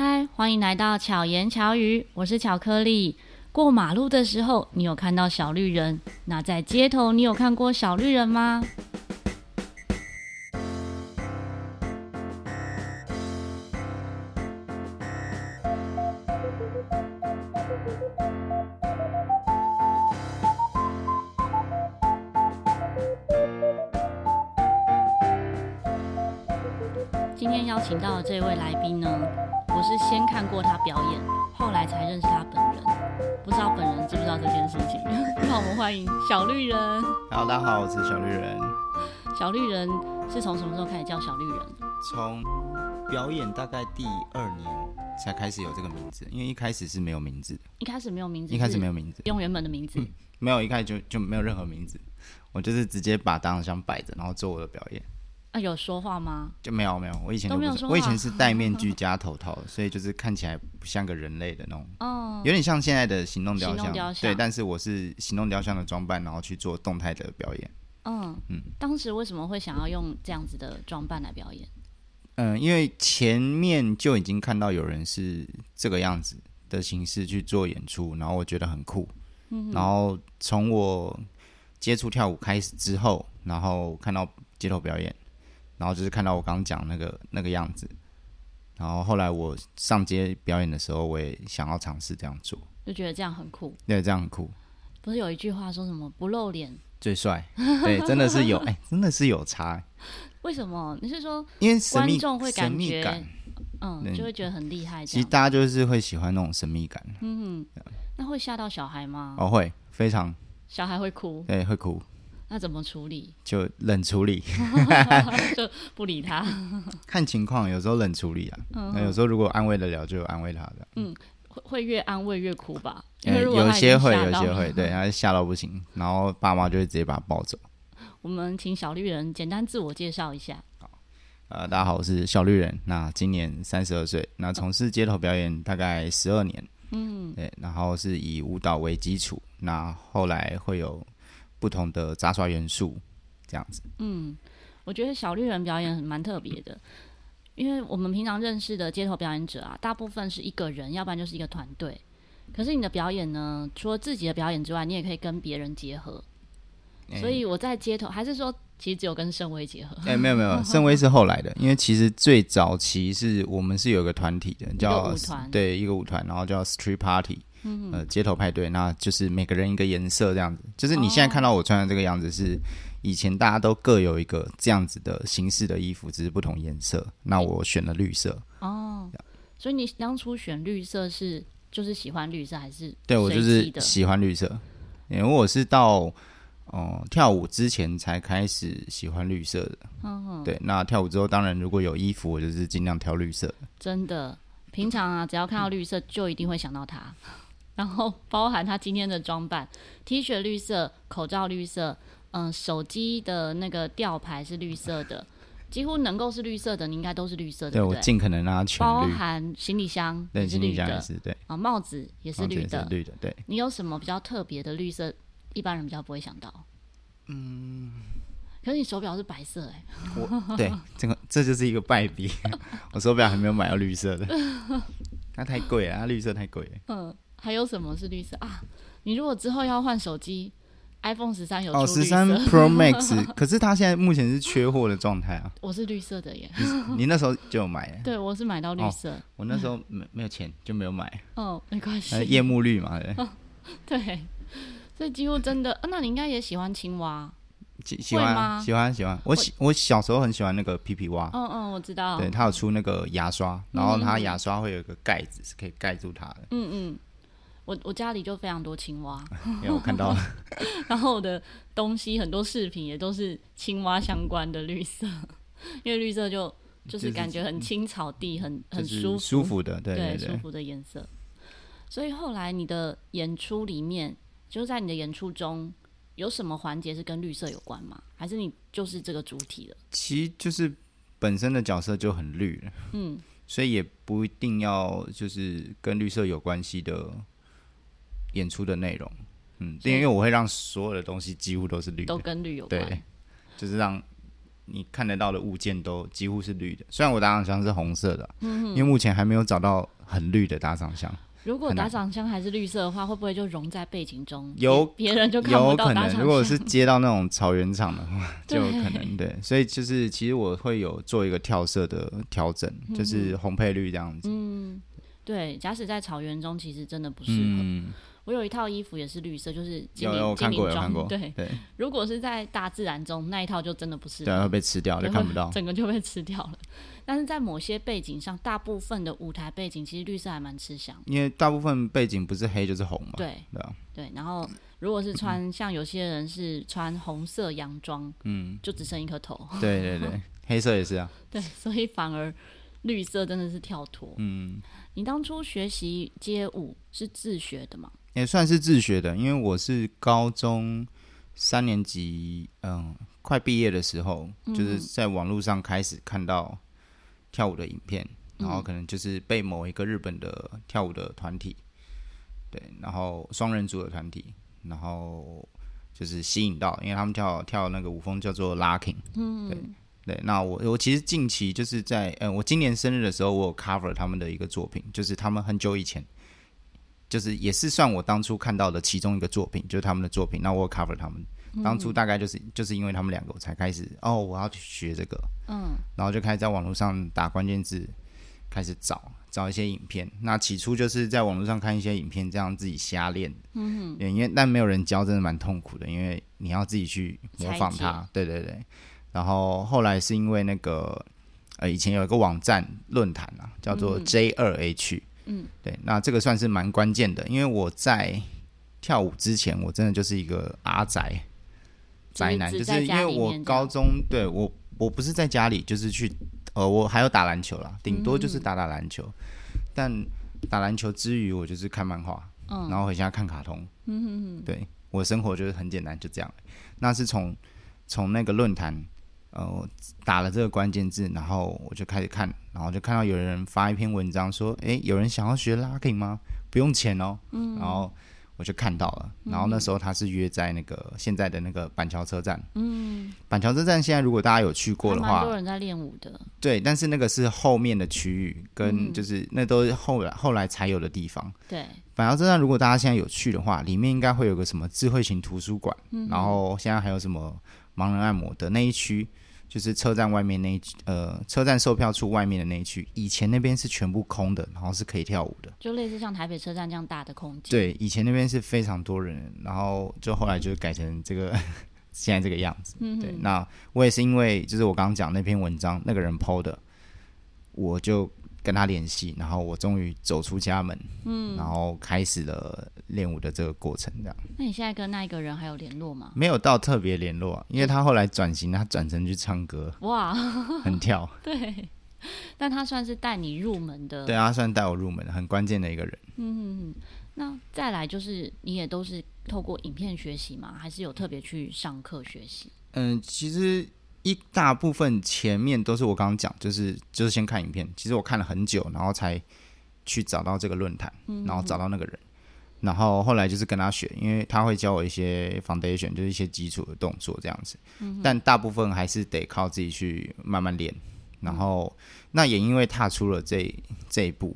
嗨，欢迎来到巧言巧语，我是巧克力。过马路的时候，你有看到小绿人？那在街头，你有看过小绿人吗？大家好，我是小绿人。小绿人是从什么时候开始叫小绿人？从表演大概第二年才开始有这个名字，因为一开始是没有名字的。一开始没有名字，一开始没有名字，用原本的名字。嗯，没有，一开始就就没有任何名字，我就是直接把大象摆着，然后做我的表演。啊，有说话吗？就没有没有，我以前都没有说话。我以前是戴面具加头套，所以就是看起来不像个人类的那种，哦，有点像现在的行动雕像。行动雕像。对，但是我是行动雕像的装扮，然后去做动态的表演。嗯嗯，当时为什么会想要用这样子的装扮来表演？嗯，因为前面就已经看到有人是这个样子的形式去做演出，然后我觉得很酷。嗯，然后从我接触跳舞开始之后，然后看到街头表演。然后就是看到我刚刚讲那个那个样子，然后后来我上街表演的时候，我也想要尝试这样做，就觉得这样很酷。对，这样很酷。不是有一句话说什么“不露脸最帅”？对，真的是有，哎，真的是有差。为什么？你是说因为观众会感觉，感，嗯，就会觉得很厉害。其实大家就是会喜欢那种神秘感。嗯哼，那会吓到小孩吗？哦，会，非常。小孩会哭？对，会哭。那怎么处理？就冷处理，就不理他。看情况，有时候冷处理啊。嗯，那有时候如果安慰得了，就安慰他的。嗯，会会越安慰越哭吧？因为有些会，有些会，对，他吓到不行，然后爸妈就会直接把他抱走。我们请小绿人简单自我介绍一下。好，呃，大家好，我是小绿人。那今年三十二岁，那从事街头表演大概十二年。嗯，对，然后是以舞蹈为基础，那后来会有。不同的杂耍元素，这样子。嗯，我觉得小绿人表演蛮特别的，因为我们平常认识的街头表演者啊，大部分是一个人，要不然就是一个团队。可是你的表演呢，除了自己的表演之外，你也可以跟别人结合。欸、所以我在街头，还是说，其实只有跟盛威结合？哎、欸，没有没有，盛威是后来的，因为其实最早期是我们是有个团体的，叫舞团，对，一个舞团，然后叫 Street Party。嗯，呃，街头派对，那就是每个人一个颜色这样子。就是你现在看到我穿的这个样子，是以前大家都各有一个这样子的形式的衣服，只是不同颜色。那我选了绿色。哦，所以你当初选绿色是就是喜欢绿色还是？对，我就是喜欢绿色，因为我是到哦、呃、跳舞之前才开始喜欢绿色的。嗯，对，那跳舞之后，当然如果有衣服，我就是尽量挑绿色。真的，平常啊，只要看到绿色，就一定会想到他。然后包含他今天的装扮，T 恤绿色，口罩绿色，嗯、呃，手机的那个吊牌是绿色的，几乎能够是绿色的，你应该都是绿色的。对，我尽可能让它全绿。包含行李箱也是绿的，行李箱也是对。啊，帽子也是绿的，绿的。对。你有什么比较特别的绿色？一般人比较不会想到。嗯。可是你手表是白色哎、欸。我对这个这就是一个败笔，我手表还没有买到绿色的，那太贵了，它绿色太贵了。嗯。还有什么是绿色啊？你如果之后要换手机，iPhone 十三有哦，十三 Pro Max，可是它现在目前是缺货的状态啊。我是绿色的耶，你，你那时候就有买？对，我是买到绿色。哦、我那时候没没有钱就没有买。哦，没关系。夜幕绿嘛，对。哦、对，所以几乎真的，啊、那你应该也喜欢青蛙。喜喜欢吗？喜欢喜欢，我喜我小时候很喜欢那个皮皮蛙。嗯嗯，我知道。对，它有出那个牙刷，然后它牙刷会有一个盖子，是可以盖住它的。嗯嗯。我我家里就非常多青蛙，因为我看到了。然后我的东西很多饰品也都是青蛙相关的绿色，因为绿色就就是感觉很青草地，很很舒服舒服的，对对，舒服的颜色。所以后来你的演出里面，就是在你的演出中有什么环节是跟绿色有关吗？还是你就是这个主体的？其实就是本身的角色就很绿了，嗯，所以也不一定要就是跟绿色有关系的。演出的内容，嗯，因为我会让所有的东西几乎都是绿的，都跟绿有关，对，就是让你看得到的物件都几乎是绿的。虽然我打赏箱是红色的，嗯，因为目前还没有找到很绿的打赏箱。如果打赏箱还是绿色的话，会不会就融在背景中？有别人就有可能。如果是接到那种草原场的话，就有可能对。所以就是其实我会有做一个跳色的调整，就是红配绿这样子。嗯，对。假使在草原中，其实真的不适合。嗯我有一套衣服也是绿色，就是精灵精灵装。对对，如果是在大自然中，那一套就真的不适合，对，会被吃掉，就看不到，整个就被吃掉了。但是在某些背景上，大部分的舞台背景其实绿色还蛮吃香，因为大部分背景不是黑就是红嘛。对对对，然后如果是穿像有些人是穿红色洋装，嗯，就只剩一颗头。对对对，黑色也是啊。对，所以反而绿色真的是跳脱。嗯，你当初学习街舞是自学的吗？也算是自学的，因为我是高中三年级，嗯，快毕业的时候，就是在网络上开始看到跳舞的影片，然后可能就是被某一个日本的跳舞的团体，对，然后双人组的团体，然后就是吸引到，因为他们跳跳那个舞风叫做 locking，嗯，对对，那我我其实近期就是在，嗯，我今年生日的时候，我有 cover 他们的一个作品，就是他们很久以前。就是也是算我当初看到的其中一个作品，就是他们的作品。那我 cover 他们，当初大概就是就是因为他们两个，我才开始哦，我要去学这个，嗯，然后就开始在网络上打关键字，开始找找一些影片。那起初就是在网络上看一些影片，这样自己瞎练，嗯哼，因为但没有人教，真的蛮痛苦的，因为你要自己去模仿他，对对对。然后后来是因为那个呃，以前有一个网站论坛啊，叫做 J 二 H。嗯，对，那这个算是蛮关键的，因为我在跳舞之前，我真的就是一个阿宅宅男，就是因为我高中对我我不是在家里，就是去呃，我还有打篮球啦，顶多就是打打篮球，嗯、但打篮球之余，我就是看漫画，嗯，然后回家看卡通，嗯。哼哼，对，我生活就是很简单，就这样。那是从从那个论坛。呃，打了这个关键字，然后我就开始看，然后就看到有人发一篇文章说，诶，有人想要学 locking 吗？不用钱哦。嗯。然后我就看到了，然后那时候他是约在那个现在的那个板桥车站。嗯。板桥车站现在如果大家有去过的话，蛮多人在练舞的。对，但是那个是后面的区域，跟就是那都是后来后来才有的地方。对。板桥车站如果大家现在有去的话，里面应该会有个什么智慧型图书馆，然后现在还有什么？盲人按摩的那一区，就是车站外面那一呃，车站售票处外面的那一区，以前那边是全部空的，然后是可以跳舞的，就类似像台北车站这样大的空间。对，以前那边是非常多人，然后就后来就改成这个 现在这个样子。嗯，对，那我也是因为就是我刚刚讲那篇文章那个人 PO 的，我就。跟他联系，然后我终于走出家门，嗯，然后开始了练舞的这个过程，这样。那你现在跟那一个人还有联络吗？没有到特别联络，因为他后来转型，他转成去唱歌，哇，很跳。对，但他算是带你入门的，对啊，他算带我入门的，很关键的一个人。嗯，那再来就是你也都是透过影片学习吗？还是有特别去上课学习？嗯，其实。一大部分前面都是我刚刚讲，就是就是先看影片。其实我看了很久，然后才去找到这个论坛，然后找到那个人，然后后来就是跟他学，因为他会教我一些 foundation，就是一些基础的动作这样子。但大部分还是得靠自己去慢慢练。然后那也因为踏出了这这一步，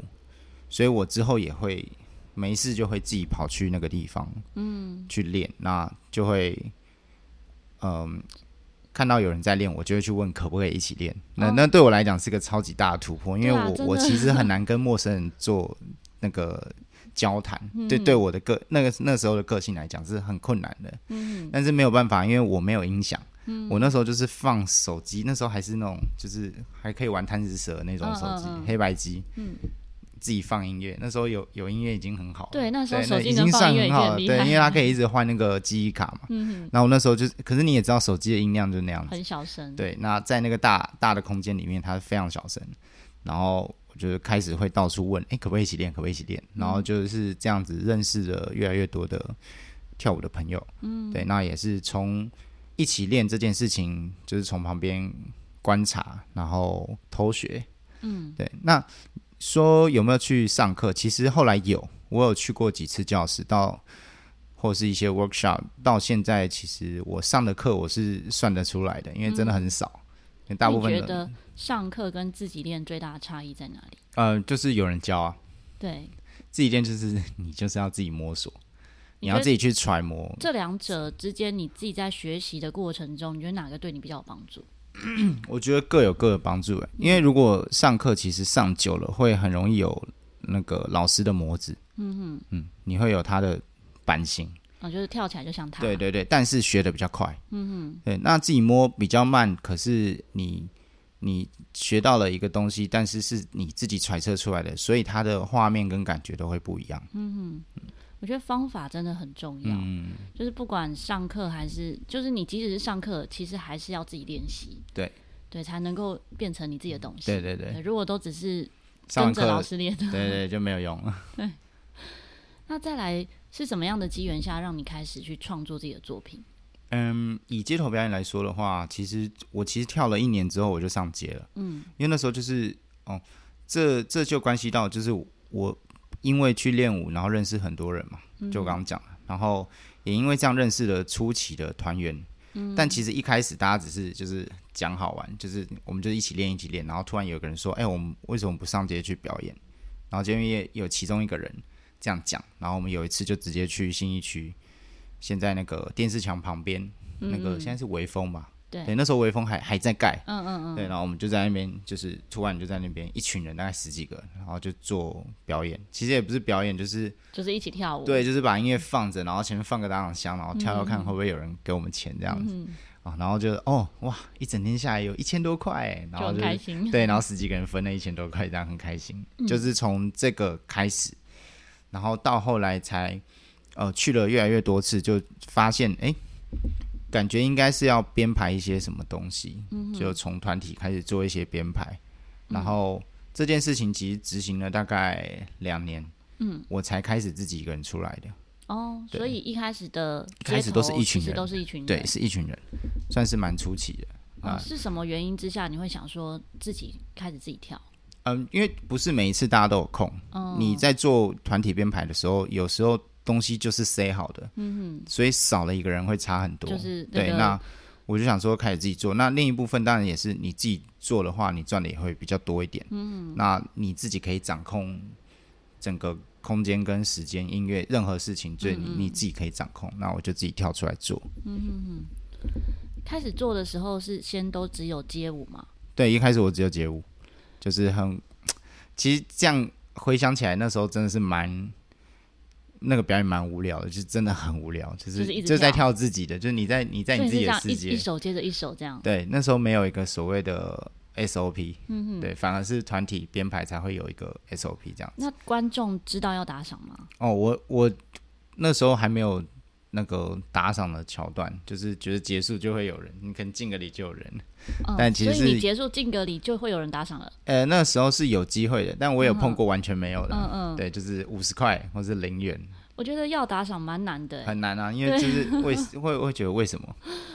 所以我之后也会没事就会自己跑去那个地方，嗯，去练。那就会，嗯。看到有人在练，我就会去问可不可以一起练。那那对我来讲是个超级大的突破，因为我、啊、我其实很难跟陌生人做那个交谈。嗯、对对，我的个那个那时候的个性来讲是很困难的。嗯，但是没有办法，因为我没有音响。嗯，我那时候就是放手机，那时候还是那种就是还可以玩贪吃蛇那种手机，黑白机。嗯。自己放音乐，那时候有有音乐已经很好了。对，那时候手机已经算很好了。对，因为它可以一直换那个记忆卡嘛。嗯哼。然后我那时候就是，可是你也知道，手机的音量就是那样子，很小声。对，那在那个大大的空间里面，它是非常小声。然后我就开始会到处问，哎、欸，可不可以一起练？可不可以一起练？然后就是这样子认识了越来越多的跳舞的朋友。嗯。对，那也是从一起练这件事情，就是从旁边观察，然后偷学。嗯。对，那。说有没有去上课？其实后来有，我有去过几次教室，到或是一些 workshop。到现在，其实我上的课我是算得出来的，因为真的很少。大部分你觉得上课跟自己练最大的差异在哪里？呃，就是有人教啊。对，自己练就是你就是要自己摸索，你要自己去揣摩。这两者之间，你自己在学习的过程中，你觉得哪个对你比较有帮助？我觉得各有各的帮助，因为如果上课其实上久了，会很容易有那个老师的模子。嗯哼，嗯，你会有他的版型。啊、哦，就是跳起来就像他。对对对，但是学的比较快。嗯哼，对，那自己摸比较慢，可是你你学到了一个东西，但是是你自己揣测出来的，所以它的画面跟感觉都会不一样。嗯哼，嗯，我觉得方法真的很重要。嗯，就是不管上课还是，就是你即使是上课，其实还是要自己练习。对对，才能够变成你自己的东西。对对对，如果都只是跟着老师练，对，对对，就没有用了。对。那再来是什么样的机缘下让你开始去创作自己的作品？嗯，以街头表演来说的话，其实我其实跳了一年之后我就上街了。嗯，因为那时候就是哦，这这就关系到就是我因为去练舞，然后认识很多人嘛，就我刚刚讲了，然后也因为这样认识了初期的团员。嗯，但其实一开始大家只是就是讲好玩，就是我们就一起练一起练，然后突然有个人说：“哎，我们为什么不上街去表演？”然后就因为有其中一个人。这样讲，然后我们有一次就直接去信义区，现在那个电视墙旁边，嗯、那个现在是微风吧？对，对，那时候微风还还在盖，嗯嗯嗯，对，然后我们就在那边，就是突然就在那边一群人，大概十几个，然后就做表演。其实也不是表演，就是就是一起跳舞，对，就是把音乐放着，然后前面放个打赏箱，然后跳跳看会不会有人给我们钱这样子啊、嗯，然后就哦哇，一整天下来有一千多块，然后就，就开心，对，然后十几个人分了一千多块，这样很开心，嗯、就是从这个开始。然后到后来才，呃，去了越来越多次，就发现，哎，感觉应该是要编排一些什么东西，嗯、就从团体开始做一些编排。嗯、然后这件事情其实执行了大概两年，嗯，我才开始自己一个人出来的。哦，所以一开始的一开始都是一群人，都是一群人，对，是一群人，算是蛮初期的。哦、是什么原因之下你会想说自己开始自己跳？嗯，因为不是每一次大家都有空。哦、你在做团体编排的时候，有时候东西就是塞好的，嗯哼，所以少了一个人会差很多。就是、那个、对，那我就想说开始自己做。那另一部分当然也是你自己做的话，你赚的也会比较多一点。嗯，那你自己可以掌控整个空间跟时间，音乐任何事情，对，你你自己可以掌控。那我就自己跳出来做。嗯哼哼，开始做的时候是先都只有街舞吗？对，一开始我只有街舞。就是很，其实这样回想起来，那时候真的是蛮那个表演蛮无聊的，就是真的很无聊，就是就在跳自己的，就是你在你在你自己的世界，一首接着一首这样。对，那时候没有一个所谓的 SOP，嗯哼，对，反而是团体编排才会有一个 SOP 这样子。那观众知道要打赏吗？哦，我我那时候还没有。那个打赏的桥段，就是觉得结束就会有人，你可能敬个礼就有人，嗯、但其实所以你结束敬个礼就会有人打赏了。呃，那时候是有机会的，但我有碰过完全没有的，嗯嗯，对，就是五十块或是零元。我觉得要打赏蛮难的，很难啊，因为就是为 会会觉得为什么？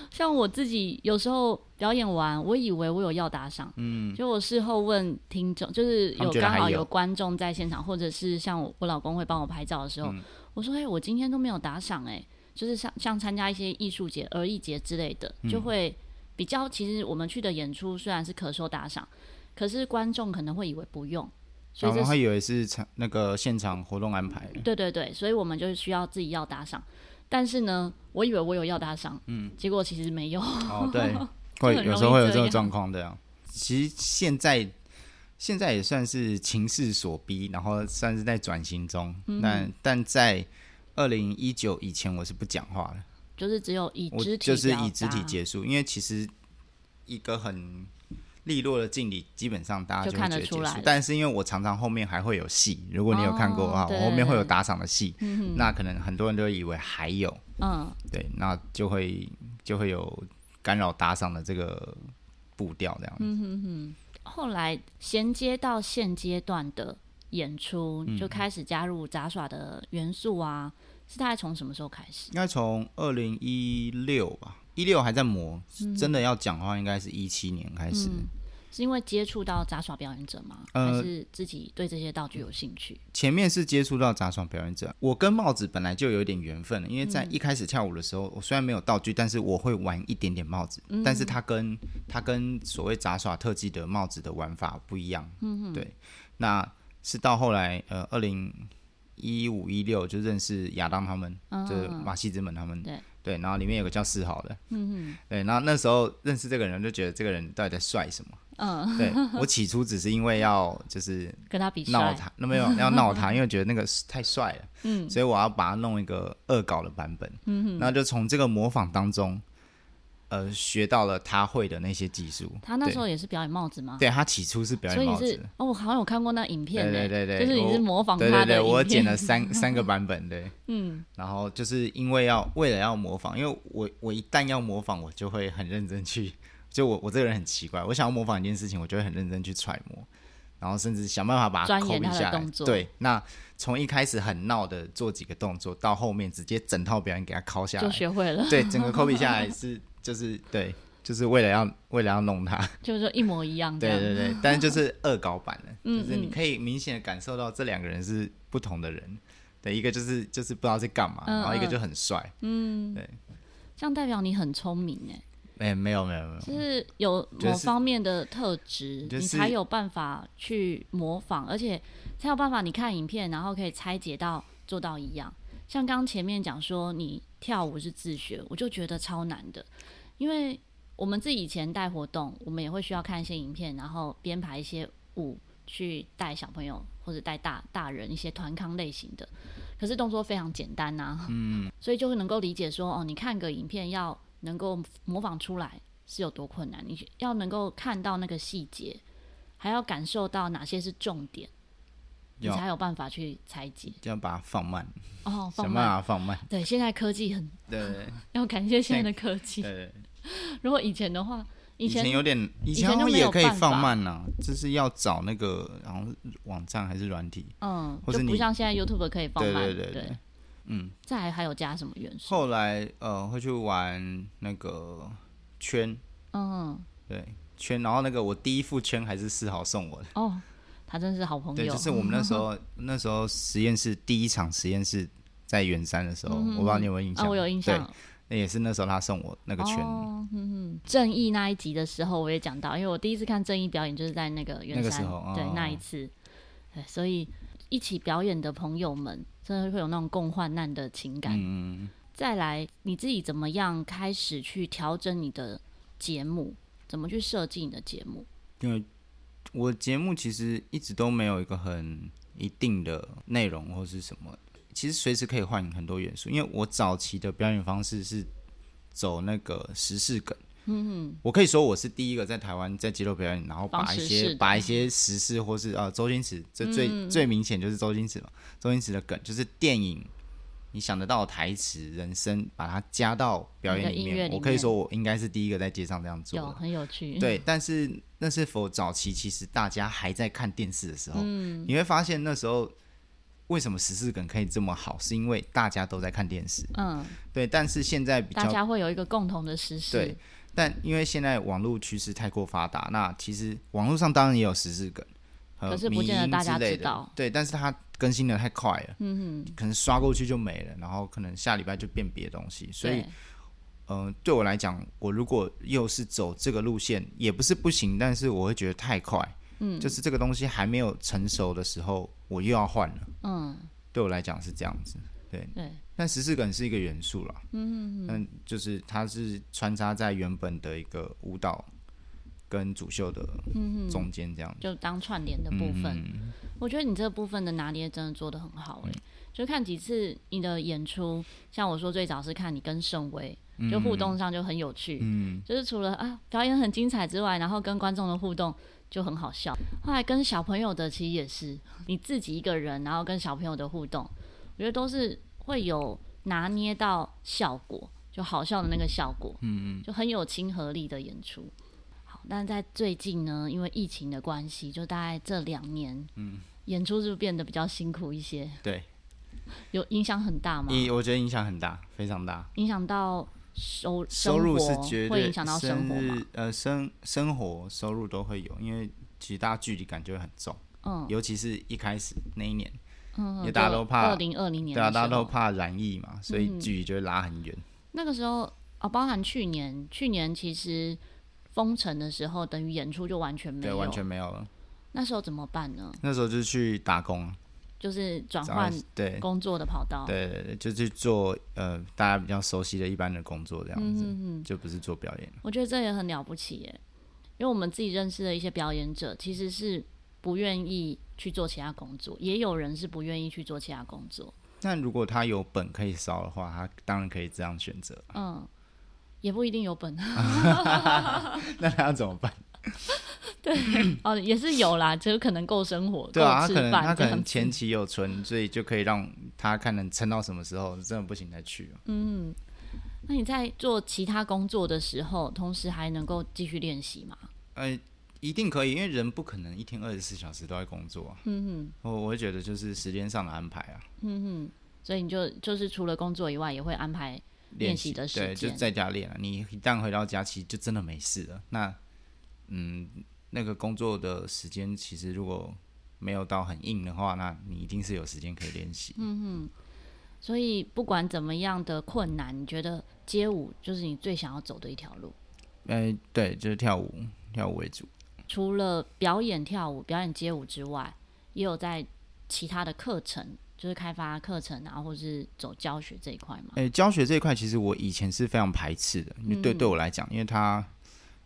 像我自己有时候表演完，我以为我有要打赏，嗯，就我事后问听众，就是有刚好有观众在现场，或者是像我我老公会帮我拍照的时候，嗯、我说：“哎、欸，我今天都没有打赏，哎。”就是像像参加一些艺术节、儿艺节之类的，就会比较。其实我们去的演出虽然是可收打赏，可是观众可能会以为不用，所以他会以为是场那个现场活动安排。对对对，所以我们就需要自己要打赏。但是呢，我以为我有要打赏，嗯，结果其实没有。哦，对，会有时候会有这个状况这样。其实现在现在也算是情势所逼，然后算是在转型中。嗯、但但在。二零一九以前我是不讲话的，就是只有以肢体，就是以肢体结束。因为其实一个很利落的敬礼，基本上大家就会觉得出来。但是因为我常常后面还会有戏，如果你有看过的话，哦、我后面会有打赏的戏，嗯、那可能很多人都以为还有，嗯，对，那就会就会有干扰打赏的这个步调这样子。嗯哼哼。后来衔接到现阶段的演出，就开始加入杂耍的元素啊。是大概从什么时候开始？应该从二零一六吧，一六还在磨。嗯、真的要讲的话，应该是一七年开始。是因为接触到杂耍表演者吗？呃、还是自己对这些道具有兴趣？前面是接触到杂耍表演者，我跟帽子本来就有点缘分了，因为在一开始跳舞的时候，我虽然没有道具，但是我会玩一点点帽子，嗯、但是它跟它跟所谓杂耍特技的帽子的玩法不一样。嗯哼，对，那是到后来呃，二零一五一六就认识亚当他们，嗯、就是马戏之门他们。对。对，然后里面有个叫四号的，嗯哼，对，然后那时候认识这个人，就觉得这个人到底在帅什么？嗯，对我起初只是因为要就是跟他比闹他，那没有要闹他，因为觉得那个太帅了，嗯，所以我要把他弄一个恶搞的版本，嗯哼，然后就从这个模仿当中。呃，学到了他会的那些技术。他那时候也是表演帽子吗？对，他起初是表演帽子。哦，我好像有看过那影片。对对对对，就是你是模仿他的。对对对，我剪了三 三个版本，对。嗯。然后就是因为要为了要模仿，因为我我一旦要模仿，我就会很认真去。就我我这个人很奇怪，我想要模仿一件事情，我就会很认真去揣摩，然后甚至想办法把它 copy 下来。对，那从一开始很闹的做几个动作，到后面直接整套表演给他抠下来，就学会了。对，整个 copy 下来是就是对。就是为了要为了要弄他，就是说一模一样。对对对，但是就是恶搞版的，就是你可以明显的感受到这两个人是不同的人。对，一个就是就是不知道在干嘛，然后一个就很帅。嗯，对，这样代表你很聪明哎。哎，没有没有没有，就是有某方面的特质，就是，你才有办法去模仿，而且才有办法你看影片，然后可以拆解到做到一样。像刚前面讲说你跳舞是自学，我就觉得超难的，因为。我们自己以前带活动，我们也会需要看一些影片，然后编排一些舞去带小朋友或者带大大人一些团康类型的。可是动作非常简单呐、啊，嗯，所以就会能够理解说，哦，你看个影片要能够模仿出来是有多困难，你要能够看到那个细节，还要感受到哪些是重点，你才有办法去拆解，就要把它放慢哦，放慢，想办法放慢。对，现在科技很，对，要感谢现在的科技，对。如果以前的话，以前，有点，以前也可以放慢呐、啊，就是要找那个，然后网站还是软体，嗯，或者不像现在 YouTube 可以放慢，对对对，嗯，再还还有加什么元素？后来呃会去玩那个圈，嗯，对圈，然后那个我第一副圈还是四号送我的，哦，他真是好朋友，对，就是我们那时候 那时候实验室第一场实验室在圆山的时候，嗯、我不知道你有没有印象，啊、我有印象。那也是那时候他送我那个圈。哦，嗯哼，正义那一集的时候我也讲到，因为我第一次看正义表演就是在那个圆山，对，那一次，对，所以一起表演的朋友们真的会有那种共患难的情感。嗯，再来，你自己怎么样开始去调整你的节目？怎么去设计你的节目？因为我节目其实一直都没有一个很一定的内容或是什么。其实随时可以换很多元素，因为我早期的表演方式是走那个时事梗。嗯哼，我可以说我是第一个在台湾在街头表演，然后把一些把一些时事或是呃周星驰，这最、嗯、最明显就是周星驰嘛。周星驰的梗就是电影你想得到的台词、人生，把它加到表演里面，里面。我可以说我应该是第一个在街上这样做的，有很有趣。对，但是那是否早期其实大家还在看电视的时候，嗯、你会发现那时候。为什么十四梗可以这么好？是因为大家都在看电视。嗯，对。但是现在比较，大家会有一个共同的时事。对，但因为现在网络趋势太过发达，那其实网络上当然也有十四梗，可是不见得大家知道。对，但是它更新的太快了。嗯哼，可能刷过去就没了，然后可能下礼拜就变别的东西。所以，嗯、呃，对我来讲，我如果又是走这个路线，也不是不行，但是我会觉得太快。嗯，就是这个东西还没有成熟的时候，我又要换了。嗯，对我来讲是这样子。对对，但十四梗是一个元素啦。嗯嗯嗯。就是它是穿插在原本的一个舞蹈跟主秀的中间，这样子。就当串联的部分。嗯，我觉得你这个部分的拿捏真的做的很好诶、欸。就看几次你的演出，像我说最早是看你跟盛威，就互动上就很有趣。嗯。就是除了啊表演很精彩之外，然后跟观众的互动。就很好笑。后来跟小朋友的其实也是你自己一个人，然后跟小朋友的互动，我觉得都是会有拿捏到效果，就好笑的那个效果，嗯嗯，就很有亲和力的演出。好，但在最近呢，因为疫情的关系，就大概这两年，嗯，演出是不是变得比较辛苦一些？对，有影响很大吗？我觉得影响很大，非常大，影响到收收入是绝对会影响到生活吗？呃，生生活收入都会有，因为其实大家距离感就会很重。嗯，尤其是一开始那一年，嗯，因为大家都怕二零二零年，对啊，大家都怕染疫嘛，所以距离就会拉很远。那个时候哦，包含去年，去年其实封城的时候，等于演出就完全没有，对，完全没有了。那时候怎么办呢？那时候就去打工。就是转换对工作的跑道，对对对，就去做呃大家比较熟悉的一般的工作这样子，嗯、就不是做表演。我觉得这也很了不起耶，因为我们自己认识的一些表演者，其实是不愿意去做其他工作，也有人是不愿意去做其他工作。那如果他有本可以烧的话，他当然可以这样选择。嗯，也不一定有本，那他要怎么办？对，哦，也是有啦，只有可能够生活，对啊，他可能他可能前期有存，所以就可以让他看能撑到什么时候，真的不行再去。嗯，那你在做其他工作的时候，同时还能够继续练习吗？呃，一定可以，因为人不可能一天二十四小时都在工作。啊嗯哼，我我会觉得就是时间上的安排啊。嗯哼，所以你就就是除了工作以外，也会安排练习的时间，对，就在家练啊。你一旦回到家，其实就真的没事了。那嗯，那个工作的时间其实如果没有到很硬的话，那你一定是有时间可以练习。嗯哼，所以不管怎么样的困难，你觉得街舞就是你最想要走的一条路？哎、欸，对，就是跳舞，跳舞为主。除了表演跳舞、表演街舞之外，也有在其他的课程，就是开发课程啊，或是走教学这一块嘛？哎、欸，教学这一块其实我以前是非常排斥的，嗯、对对我来讲，因为它，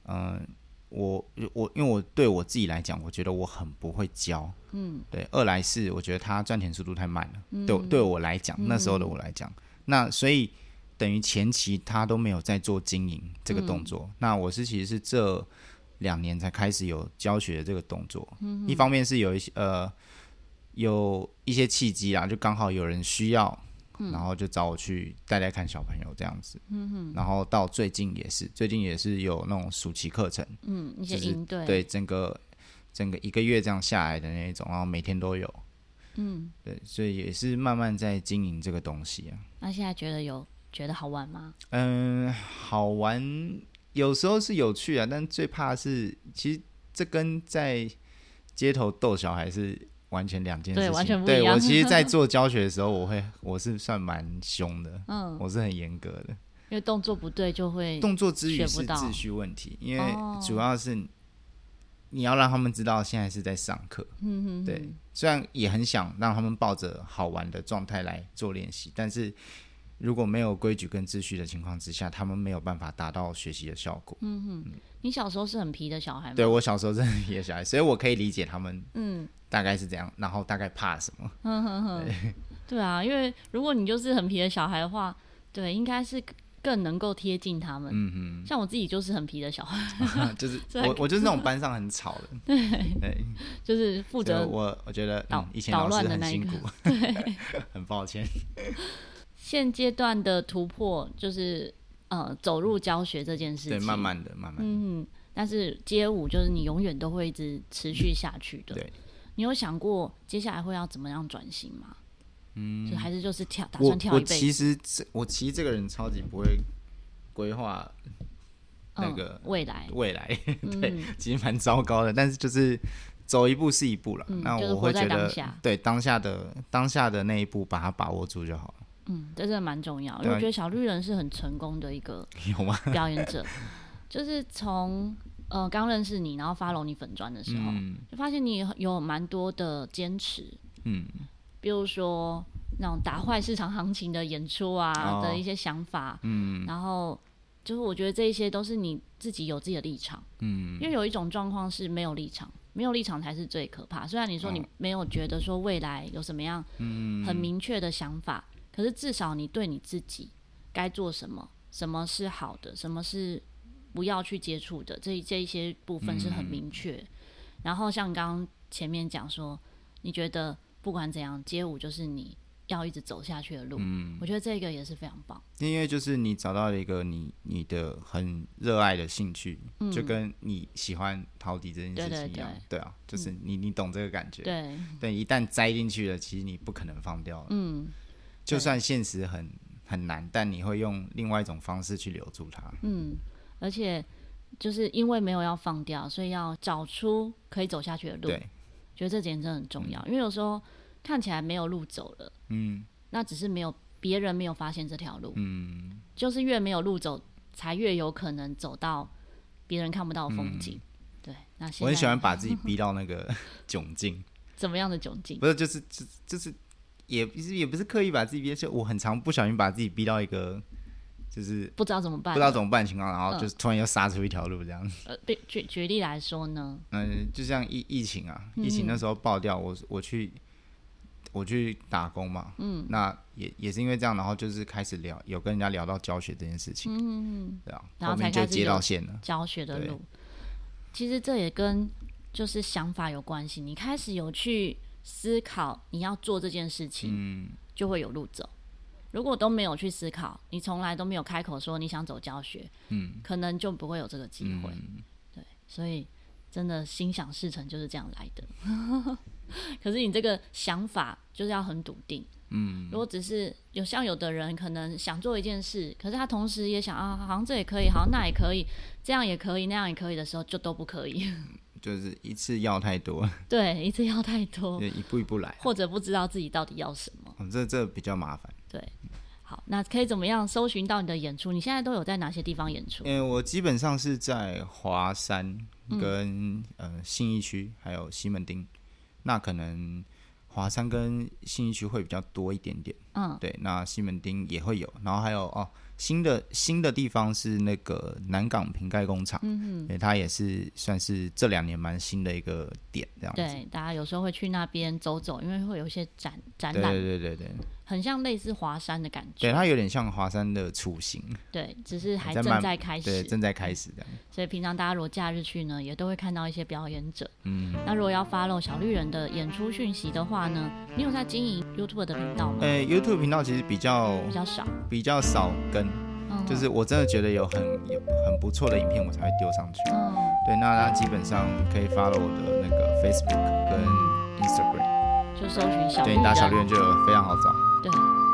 嗯、呃。我我因为我对我自己来讲，我觉得我很不会教，嗯，对。二来是我觉得他赚钱速度太慢了，嗯、对对我来讲，那时候的我来讲，嗯、那所以等于前期他都没有在做经营这个动作。嗯、那我是其实是这两年才开始有教学的这个动作，嗯，一方面是有一些呃有一些契机啊，就刚好有人需要。然后就找我去带带看小朋友这样子，嗯哼。然后到最近也是，最近也是有那种暑期课程，嗯，一些营队，对，整个整个一个月这样下来的那一种，然后每天都有，嗯，对，所以也是慢慢在经营这个东西啊。那现在觉得有觉得好玩吗？嗯，好玩，有时候是有趣啊，但最怕是，其实这跟在街头逗小孩是。完全两件事情，对，完全不一样。对，我其实，在 做教学的时候，我会，我是算蛮凶的，嗯，我是很严格的，因为动作不对就会动作之余是秩序问题，因为主要是你要让他们知道现在是在上课，嗯哼，对，虽然也很想让他们抱着好玩的状态来做练习，但是如果没有规矩跟秩序的情况之下，他们没有办法达到学习的效果。嗯哼，你小时候是很皮的小孩吗？对，我小时候是很皮的小孩，所以我可以理解他们，嗯。大概是这样，然后大概怕什么？嗯哼哼，对，对啊，因为如果你就是很皮的小孩的话，对，应该是更能够贴近他们。嗯哼，像我自己就是很皮的小孩，就是 我我就是那种班上很吵的，对，对就是负责我我觉得捣以前老师很辛苦，对，很抱歉。现阶段的突破就是呃走入教学这件事情，对，慢慢的，慢慢的，嗯，但是街舞就是你永远都会一直持续下去的，对。你有想过接下来会要怎么样转型吗？嗯，就还是就是跳，打算跳一辈子。我其实这我其实这个人超级不会规划那个、嗯、未来，未来 对，嗯、其实蛮糟糕的。但是就是走一步是一步了。嗯、那我会觉得，当对当下的当下的那一步，把它把握住就好了。嗯，这真的蛮重要。因为我觉得小绿人是很成功的一个 有吗？表演者，就是从。呃，刚认识你，然后 follow 你粉砖的时候，嗯、就发现你有蛮多的坚持，嗯，比如说那种打坏市场行情的演出啊、哦、的一些想法，嗯，然后就是我觉得这一些都是你自己有自己的立场，嗯，因为有一种状况是没有立场，没有立场才是最可怕。虽然你说你没有觉得说未来有什么样很明确的想法，嗯、可是至少你对你自己该做什么，什么是好的，什么是。不要去接触的这这一些部分是很明确，嗯、然后像刚刚前面讲说，你觉得不管怎样，街舞就是你要一直走下去的路。嗯，我觉得这个也是非常棒，因为就是你找到了一个你你的很热爱的兴趣，嗯、就跟你喜欢陶笛这件事情一样，对，对，对，对啊，就是你你懂这个感觉，对。对，一旦栽进去了，其实你不可能放掉了，嗯，就算现实很。很难，但你会用另外一种方式去留住它。嗯，而且就是因为没有要放掉，所以要找出可以走下去的路。对，觉得这点真的很重要，嗯、因为有时候看起来没有路走了，嗯，那只是没有别人没有发现这条路，嗯，就是越没有路走，才越有可能走到别人看不到的风景。嗯、对，那现我很喜欢把自己逼到那个 窘境。怎么样的窘境？不是，就是就就是。也不是也不是刻意把自己憋，就我很常不小心把自己逼到一个，就是不知道怎么办，不知道怎么办的情况，然后就是突然又杀出一条路这样。子。呃，举举例来说呢，嗯，就像疫疫情啊，疫情那时候爆掉，我我去我去打工嘛，嗯，那也也是因为这样，然后就是开始聊，有跟人家聊到教学这件事情，嗯嗯，对啊，然后才就接到线了，教学的路。其实这也跟就是想法有关系，你开始有去。思考你要做这件事情，嗯，就会有路走。如果都没有去思考，你从来都没有开口说你想走教学，嗯，可能就不会有这个机会。嗯，对，所以真的心想事成就是这样来的。可是你这个想法就是要很笃定，嗯。如果只是有像有的人可能想做一件事，可是他同时也想啊，好像这也可以，好像那也可以，这样也可以，那样也可以的时候，就都不可以。就是一次要太多，对，一次要太多，就一步一步来，或者不知道自己到底要什么，哦、这这比较麻烦。对，好，那可以怎么样搜寻到你的演出？你现在都有在哪些地方演出？因为我基本上是在华山跟、嗯、呃信义区，还有西门町，那可能华山跟信义区会比较多一点点。嗯，对，那西门町也会有，然后还有哦。新的新的地方是那个南港瓶盖工厂，嗯嗯，它也是算是这两年蛮新的一个点，这样子。对，大家有时候会去那边走走，因为会有一些展展览，对对对对，很像类似华山的感觉。对，它有点像华山的雏形。对，只是还正在开始，对，正在开始的。所以平常大家如果假日去呢，也都会看到一些表演者。嗯，那如果要 follow 小绿人的演出讯息的话呢，你有在经营 YouTube 的频道吗？呃，YouTube 频道其实比较比较少，比较少跟。就是我真的觉得有很有很不错的影片，我才会丢上去。嗯，对，那那基本上可以 follow 我的那个 Facebook 跟 Instagram，就搜寻小绿人，对，你打小绿人就有非常好找。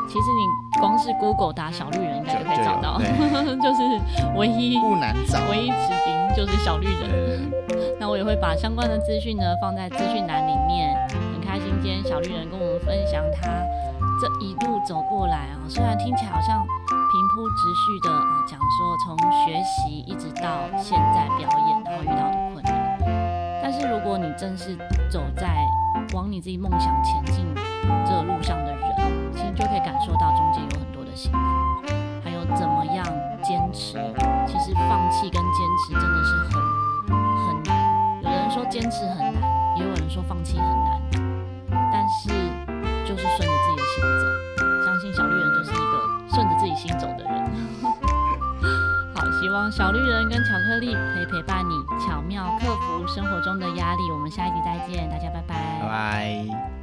对，其实你光是 Google 打小绿人应该就可以找到，就是唯一不难找，唯一指定就是小绿人。那我也会把相关的资讯呢放在资讯栏里面。很开心今天小绿人跟我们分享他这一路走过来啊，虽然听起来好像。平铺直叙的啊，讲说从学习一直到现在表演，然后遇到的困难。但是如果你正是走在往你自己梦想前进这路上的人，就可以感受到中间有很多的辛苦，还有怎么样坚持。其实放弃跟坚持真的是很很难。有人说坚持很难，也有人说放弃很难，但是就是顺着自己的心走。相信小绿人就是一个。顺着自己心走的人，好，希望小绿人跟巧克力可以陪伴你，巧妙克服生活中的压力。我们下一集再见，大家拜拜，拜拜。